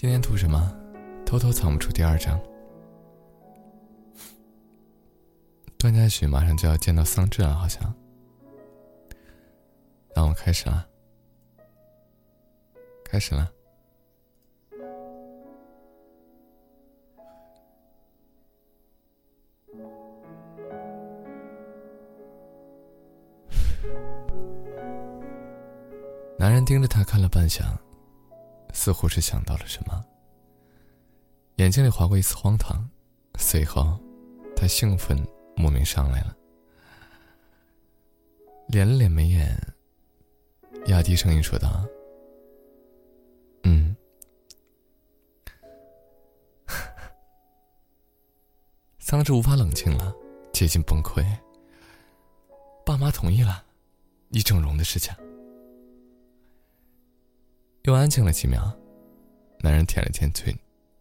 今天图什么？偷偷藏不出第二张。段嘉许马上就要见到桑稚了，好像。那我开始了，开始了。男人盯着他看了半晌，似乎是想到了什么，眼睛里划过一丝荒唐，随后，他兴奋莫名上来了，连了连眉眼，压低声音说道：“嗯。”桑稚无法冷静了，接近崩溃。爸妈同意了，你整容的事情。又安静了几秒，男人舔了舔嘴，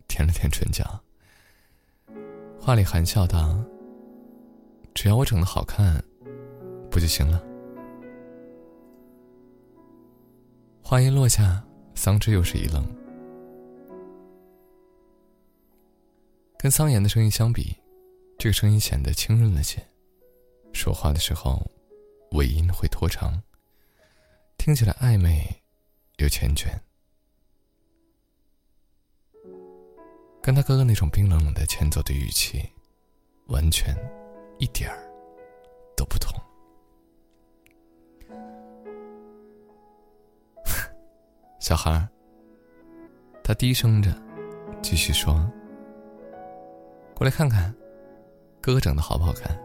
舔了舔唇角，话里含笑道：“只要我整的好看，不就行了？”话音落下，桑稚又是一愣。跟桑岩的声音相比，这个声音显得清润了些，说话的时候，尾音会拖长，听起来暧昧。有缱绻，跟他哥哥那种冰冷冷的欠揍的语气，完全一点儿都不同。小孩儿，他低声着，继续说：“过来看看，哥哥整的好不好看？”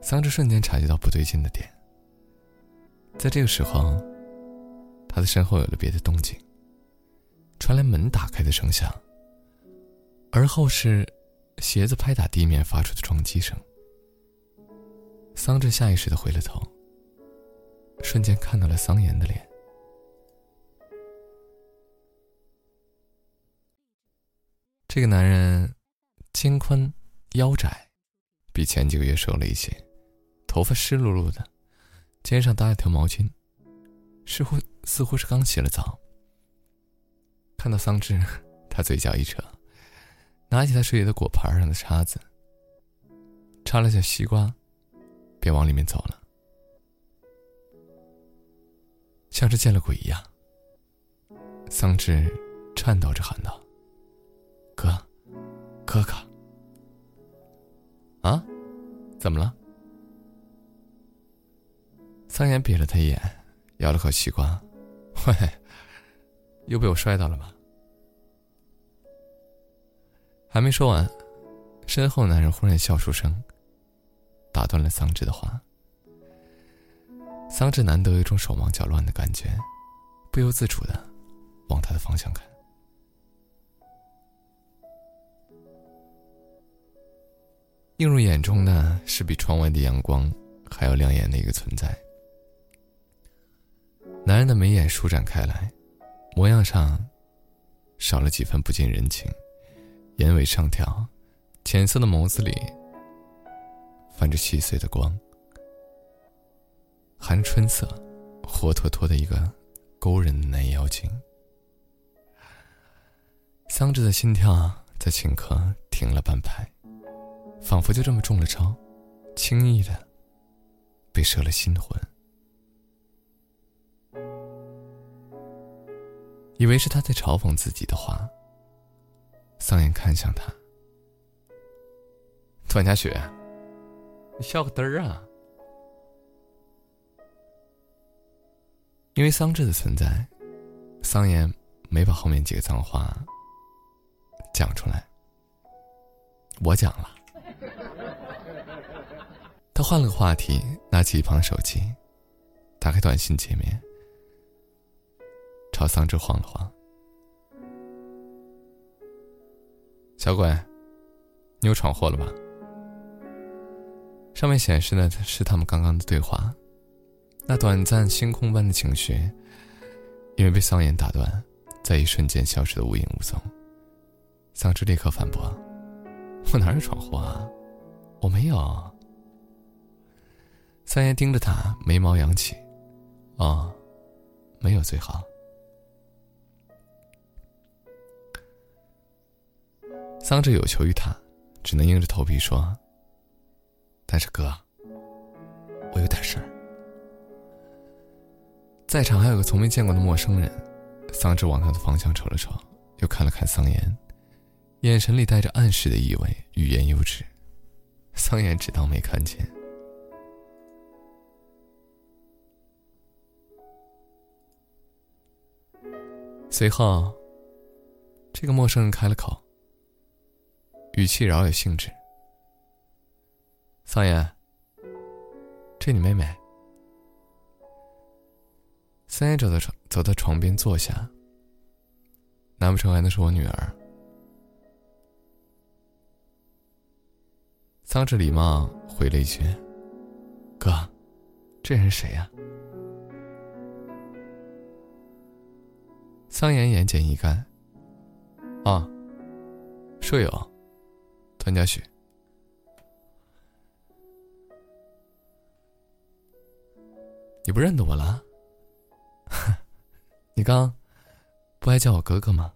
桑稚瞬间察觉到不对劲的点。在这个时候，他的身后有了别的动静，传来门打开的声响，而后是鞋子拍打地面发出的撞击声。桑稚下意识的回了头，瞬间看到了桑岩的脸。这个男人肩宽腰窄，比前几个月瘦了一些，头发湿漉漉的。肩上搭了条毛巾，似乎似乎是刚洗了澡。看到桑稚，他嘴角一扯，拿起他手里的果盘上的叉子，插了下西瓜，便往里面走了，像是见了鬼一样。桑稚颤抖着喊道：“哥，哥哥，啊，怎么了？”桑岩瞥了他一眼，咬了口西瓜，喂，又被我摔倒了吧？还没说完，身后男人忽然笑出声，打断了桑稚的话。桑稚难得有一种手忙脚乱的感觉，不由自主的往他的方向看。映入眼中的是比窗外的阳光还要亮眼的一个存在。男人的眉眼舒展开来，模样上少了几分不近人情，眼尾上挑，浅色的眸子里泛着细碎的光，含春色，活脱脱的一个勾人的男妖精。桑稚的心跳在顷刻停了半拍，仿佛就这么中了招，轻易的被摄了心魂。以为是他在嘲讽自己的话，桑眼看向他，段嘉雪，你笑个嘚儿啊！因为桑稚的存在，桑岩没把后面几个脏话讲出来，我讲了。他换了个话题，拿起一旁手机，打开短信界面。朝桑稚晃了晃，小鬼，你又闯祸了吧？上面显示的是他们刚刚的对话，那短暂星空般的情绪，因为被桑岩打断，在一瞬间消失的无影无踪。桑稚立刻反驳：“我哪有闯祸啊？我没有。”桑岩盯着他，眉毛扬起：“哦，没有最好。”桑稚有求于他，只能硬着头皮说：“但是哥，我有点事儿。”在场还有个从没见过的陌生人，桑稚往他的方向瞅了瞅，又看了看桑岩，眼神里带着暗示的意味，欲言又止。桑岩只当没看见。随后，这个陌生人开了口，语气饶有兴致：“桑岩，这你妹妹。”桑岩走到床，走到床边坐下。难不成还能是我女儿？桑稚礼貌回了一句：“哥，这人谁呀？”桑岩言简意赅：“啊，舍友，段嘉许。你不认得我了？你刚不还叫我哥哥吗？”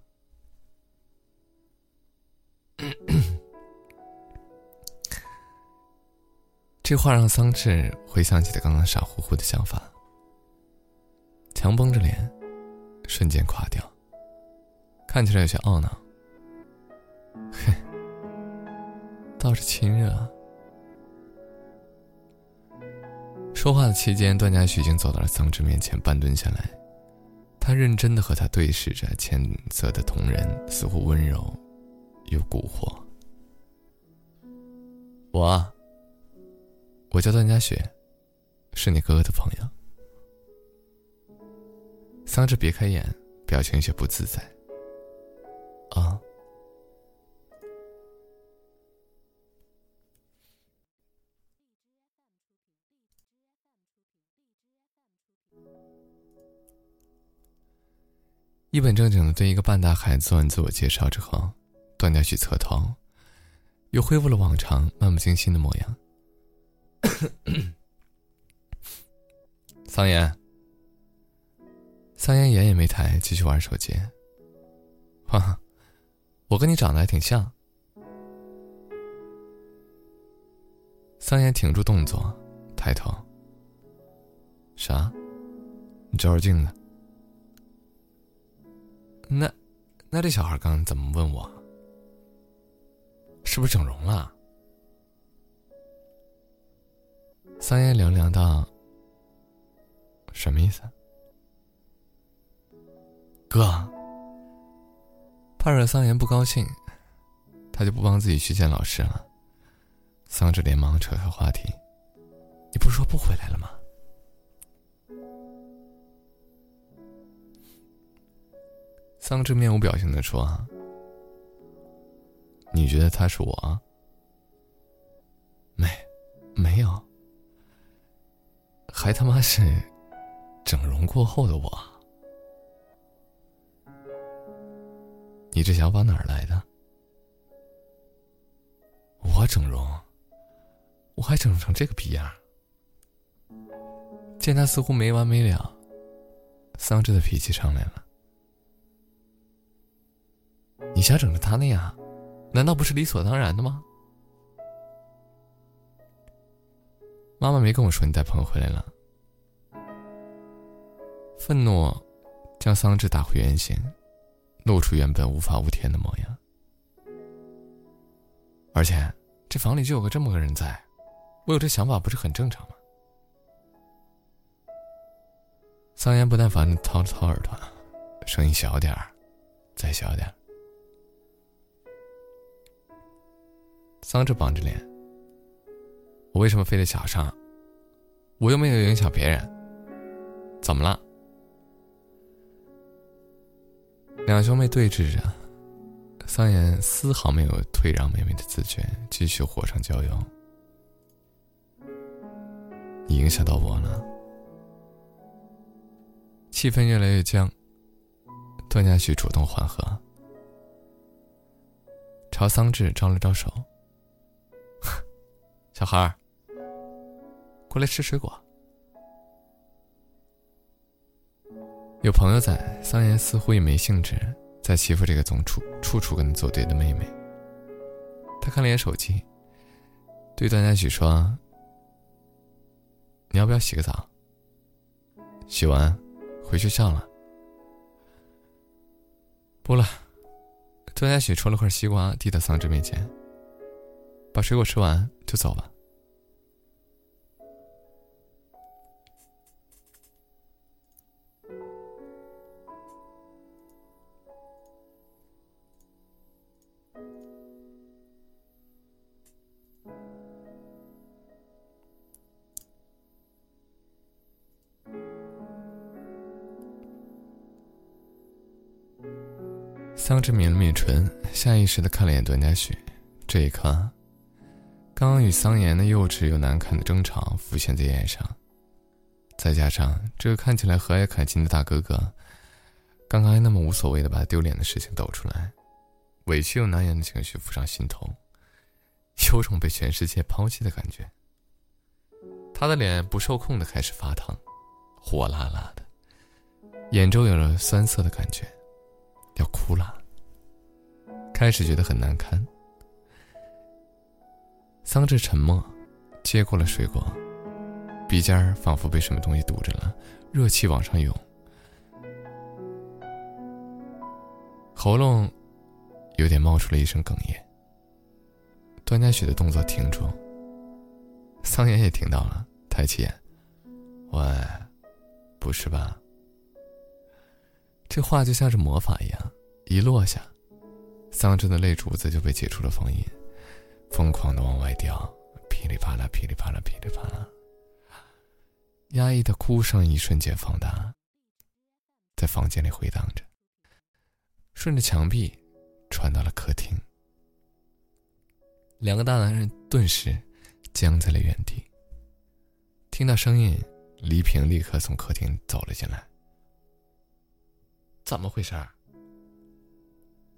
这话让桑稚回想起他刚刚傻乎乎的想法，强绷着脸。瞬间垮掉，看起来有些懊恼。嘿，倒是亲热。说话的期间，段嘉许已经走到了桑稚面前，半蹲下来，他认真的和他对视着，浅色的瞳仁似乎温柔又蛊惑。我，我叫段嘉许，是你哥哥的朋友。桑稚别开眼，表情有些不自在。啊！一本正经的对一个半大孩子做完自我介绍之后，段嘉许侧头，又恢复了往常漫不经心的模样。桑岩。桑岩眼也没抬，继续玩手机。哈，我跟你长得还挺像。桑岩停住动作，抬头。啥？你照照镜子。那，那这小孩刚刚怎么问我？是不是整容了？桑岩凉凉道：“什么意思？”哥，怕惹桑岩不高兴，他就不帮自己去见老师了。桑稚连忙扯开话题：“你不是说不回来了吗？”桑稚面无表情的说：“你觉得他是我？没，没有，还他妈是整容过后的我。”你这想法哪儿来的？我整容，我还整成这个逼样。见他似乎没完没了，桑稚的脾气上来了。你想整成他那样，难道不是理所当然的吗？妈妈没跟我说你带朋友回来了。愤怒将桑稚打回原形。露出原本无法无天的模样，而且这房里就有个这么个人在，我有这想法不是很正常吗？桑岩不耐烦的掏了掏耳朵，声音小点儿，再小点儿。桑稚绑着脸，我为什么非得小声？我又没有影响别人，怎么了？两兄妹对峙着，桑岩丝毫没有退让妹妹的自觉，继续火上浇油。你影响到我了，气氛越来越僵。段嘉许主动缓和，朝桑稚招了招手：“小孩儿，过来吃水果。”有朋友在，桑岩似乎也没兴致再欺负这个总处处处跟你作对的妹妹。他看了眼手机，对段嘉许说：“你要不要洗个澡？洗完回学校了。”不了。段嘉许抽了块西瓜，递到桑稚面前：“把水果吃完就走吧。”桑稚抿了抿唇，下意识的看了眼段嘉许。这一刻，刚与桑延的幼稚又难看的争吵浮现在眼上，再加上这个看起来和蔼可亲的大哥哥，刚刚还那么无所谓的把丢脸的事情抖出来，委屈又难言的情绪浮上心头，有种被全世界抛弃的感觉。他的脸不受控的开始发烫，火辣辣的，眼周有了酸涩的感觉，要哭了。开始觉得很难堪。桑稚沉默，接过了水果，鼻尖儿仿佛被什么东西堵着了，热气往上涌，喉咙有点冒出了一声哽咽。段嘉许的动作停住，桑岩也听到了，抬起眼：“喂，不是吧？”这话就像是魔法一样，一落下。桑稚的泪珠子就被解除了封印，疯狂的往外掉，噼里啪啦，噼里啪啦，噼里啪啦。压抑的哭声一瞬间放大，在房间里回荡着，顺着墙壁传到了客厅。两个大男人顿时僵在了原地。听到声音，黎平立刻从客厅走了进来。怎么回事？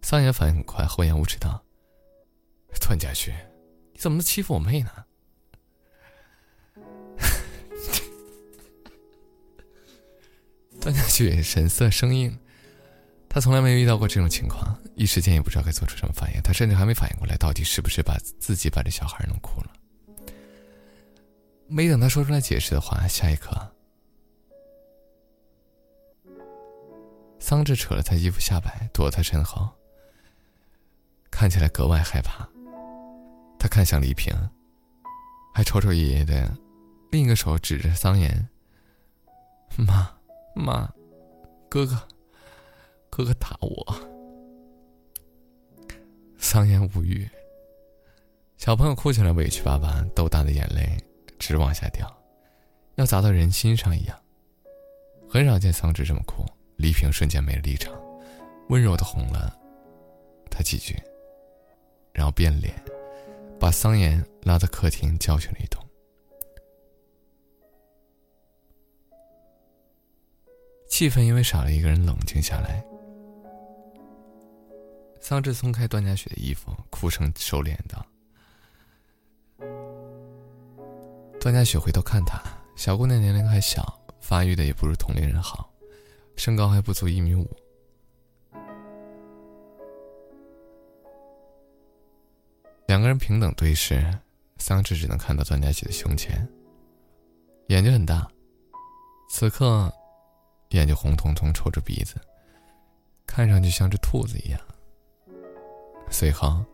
桑岩反应很快，厚颜无耻道：“段家旭，你怎么能欺负我妹呢？”段家旭神色生硬，他从来没有遇到过这种情况，一时间也不知道该做出什么反应。他甚至还没反应过来，到底是不是把自己把这小孩弄哭了。没等他说出来解释的话，下一刻，桑稚扯了他衣服下摆，躲他身后。看起来格外害怕。他看向李平，还瞅瞅爷爷的，另一个手指着桑岩：“妈，妈，哥哥，哥哥打我。”桑岩无语。小朋友哭起来委屈巴巴，豆大的眼泪直往下掉，要砸到人心上一样。很少见桑稚这么哭，黎平瞬间没了立场，温柔的哄了他几句。然后变脸，把桑岩拉到客厅教训了一通。气氛因为少了一个人冷静下来。桑稚松开段嘉许的衣服，哭声收敛道：“段嘉许回头看他，小姑娘年龄还小，发育的也不如同龄人好，身高还不足一米五。”两个人平等对视，桑稚只能看到段嘉许的胸前。眼睛很大，此刻眼睛红彤彤，抽着鼻子，看上去像只兔子一样。随后，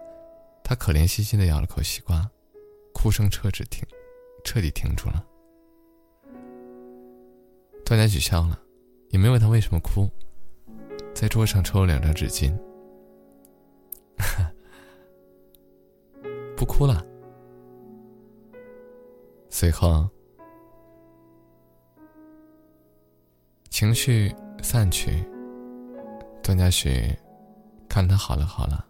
他可怜兮兮的咬了口西瓜，哭声彻底停，彻底停住了。段嘉许笑了，也没问他为什么哭，在桌上抽了两张纸巾。哭了。随后，情绪散去，段嘉许看他好了好了。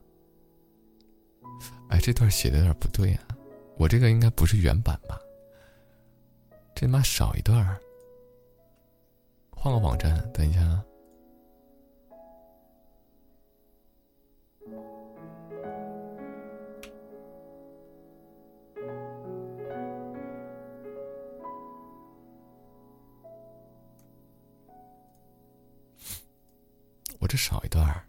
哎，这段写的有点不对啊，我这个应该不是原版吧？这妈少一段换个网站，等一下。我少一段儿，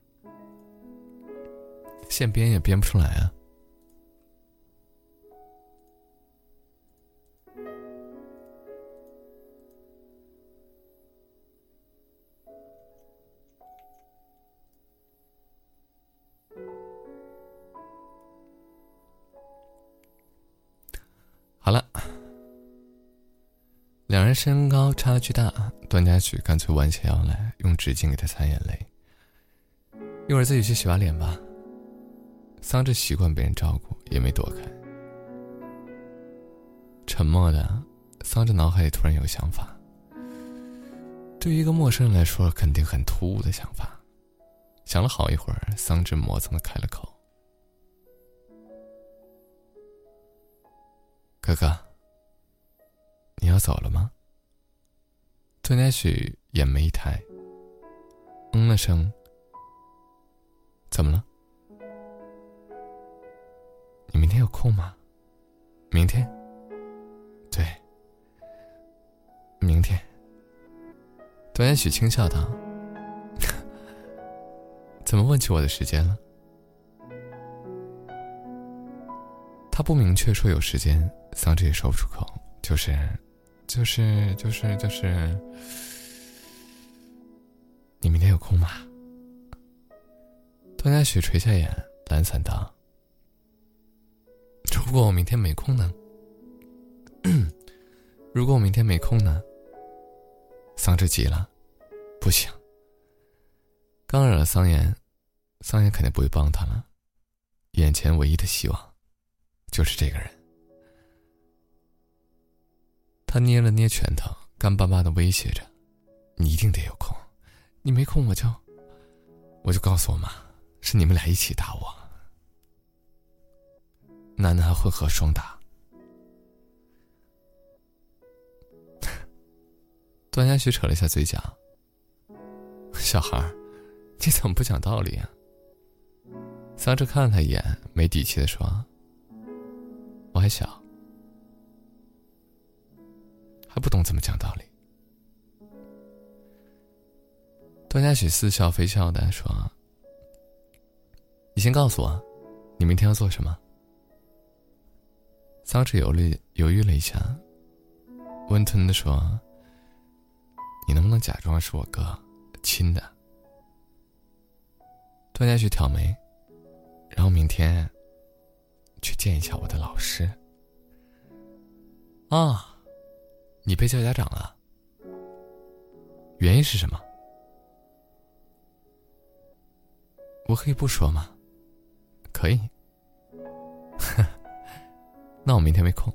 现编也编不出来啊！好了，两人身高差距大，段嘉许干脆弯起腰来，用纸巾给他擦眼泪。一会儿自己去洗把脸吧。桑稚习惯被人照顾，也没躲开。沉默的桑稚脑海里突然有想法，对于一个陌生人来说，肯定很突兀的想法。想了好一会儿，桑稚磨蹭的开了口：“哥哥。”你要走了吗？段嘉许眼眉一抬，嗯了声。怎么了？你明天有空吗？明天？对，明天。段延许轻笑道：“ 怎么问起我的时间了？”他不明确说有时间，桑稚也说不出口，就是。就是就是就是，你明天有空吗？张佳许垂下眼，懒散道：“如果我明天没空呢？如果我明天没空呢？”桑稚急了：“不行！刚惹了桑岩，桑岩肯定不会帮他了。眼前唯一的希望，就是这个人。”他捏了捏拳头，干巴巴的威胁着：“你一定得有空，你没空我就……我就告诉我妈，是你们俩一起打我。男的还混合双打。”段嘉许扯了一下嘴角：“小孩你怎么不讲道理啊？”桑稚看了他一眼，没底气的说：“我还小。”还不懂怎么讲道理。段嘉许似笑非笑的说：“你先告诉我，你明天要做什么？”桑稚犹豫犹豫了一下，温吞的说：“你能不能假装是我哥亲的？”段嘉许挑眉，然后明天去见一下我的老师。啊。你被叫家长了，原因是什么？我可以不说吗？可以。那我明天没空。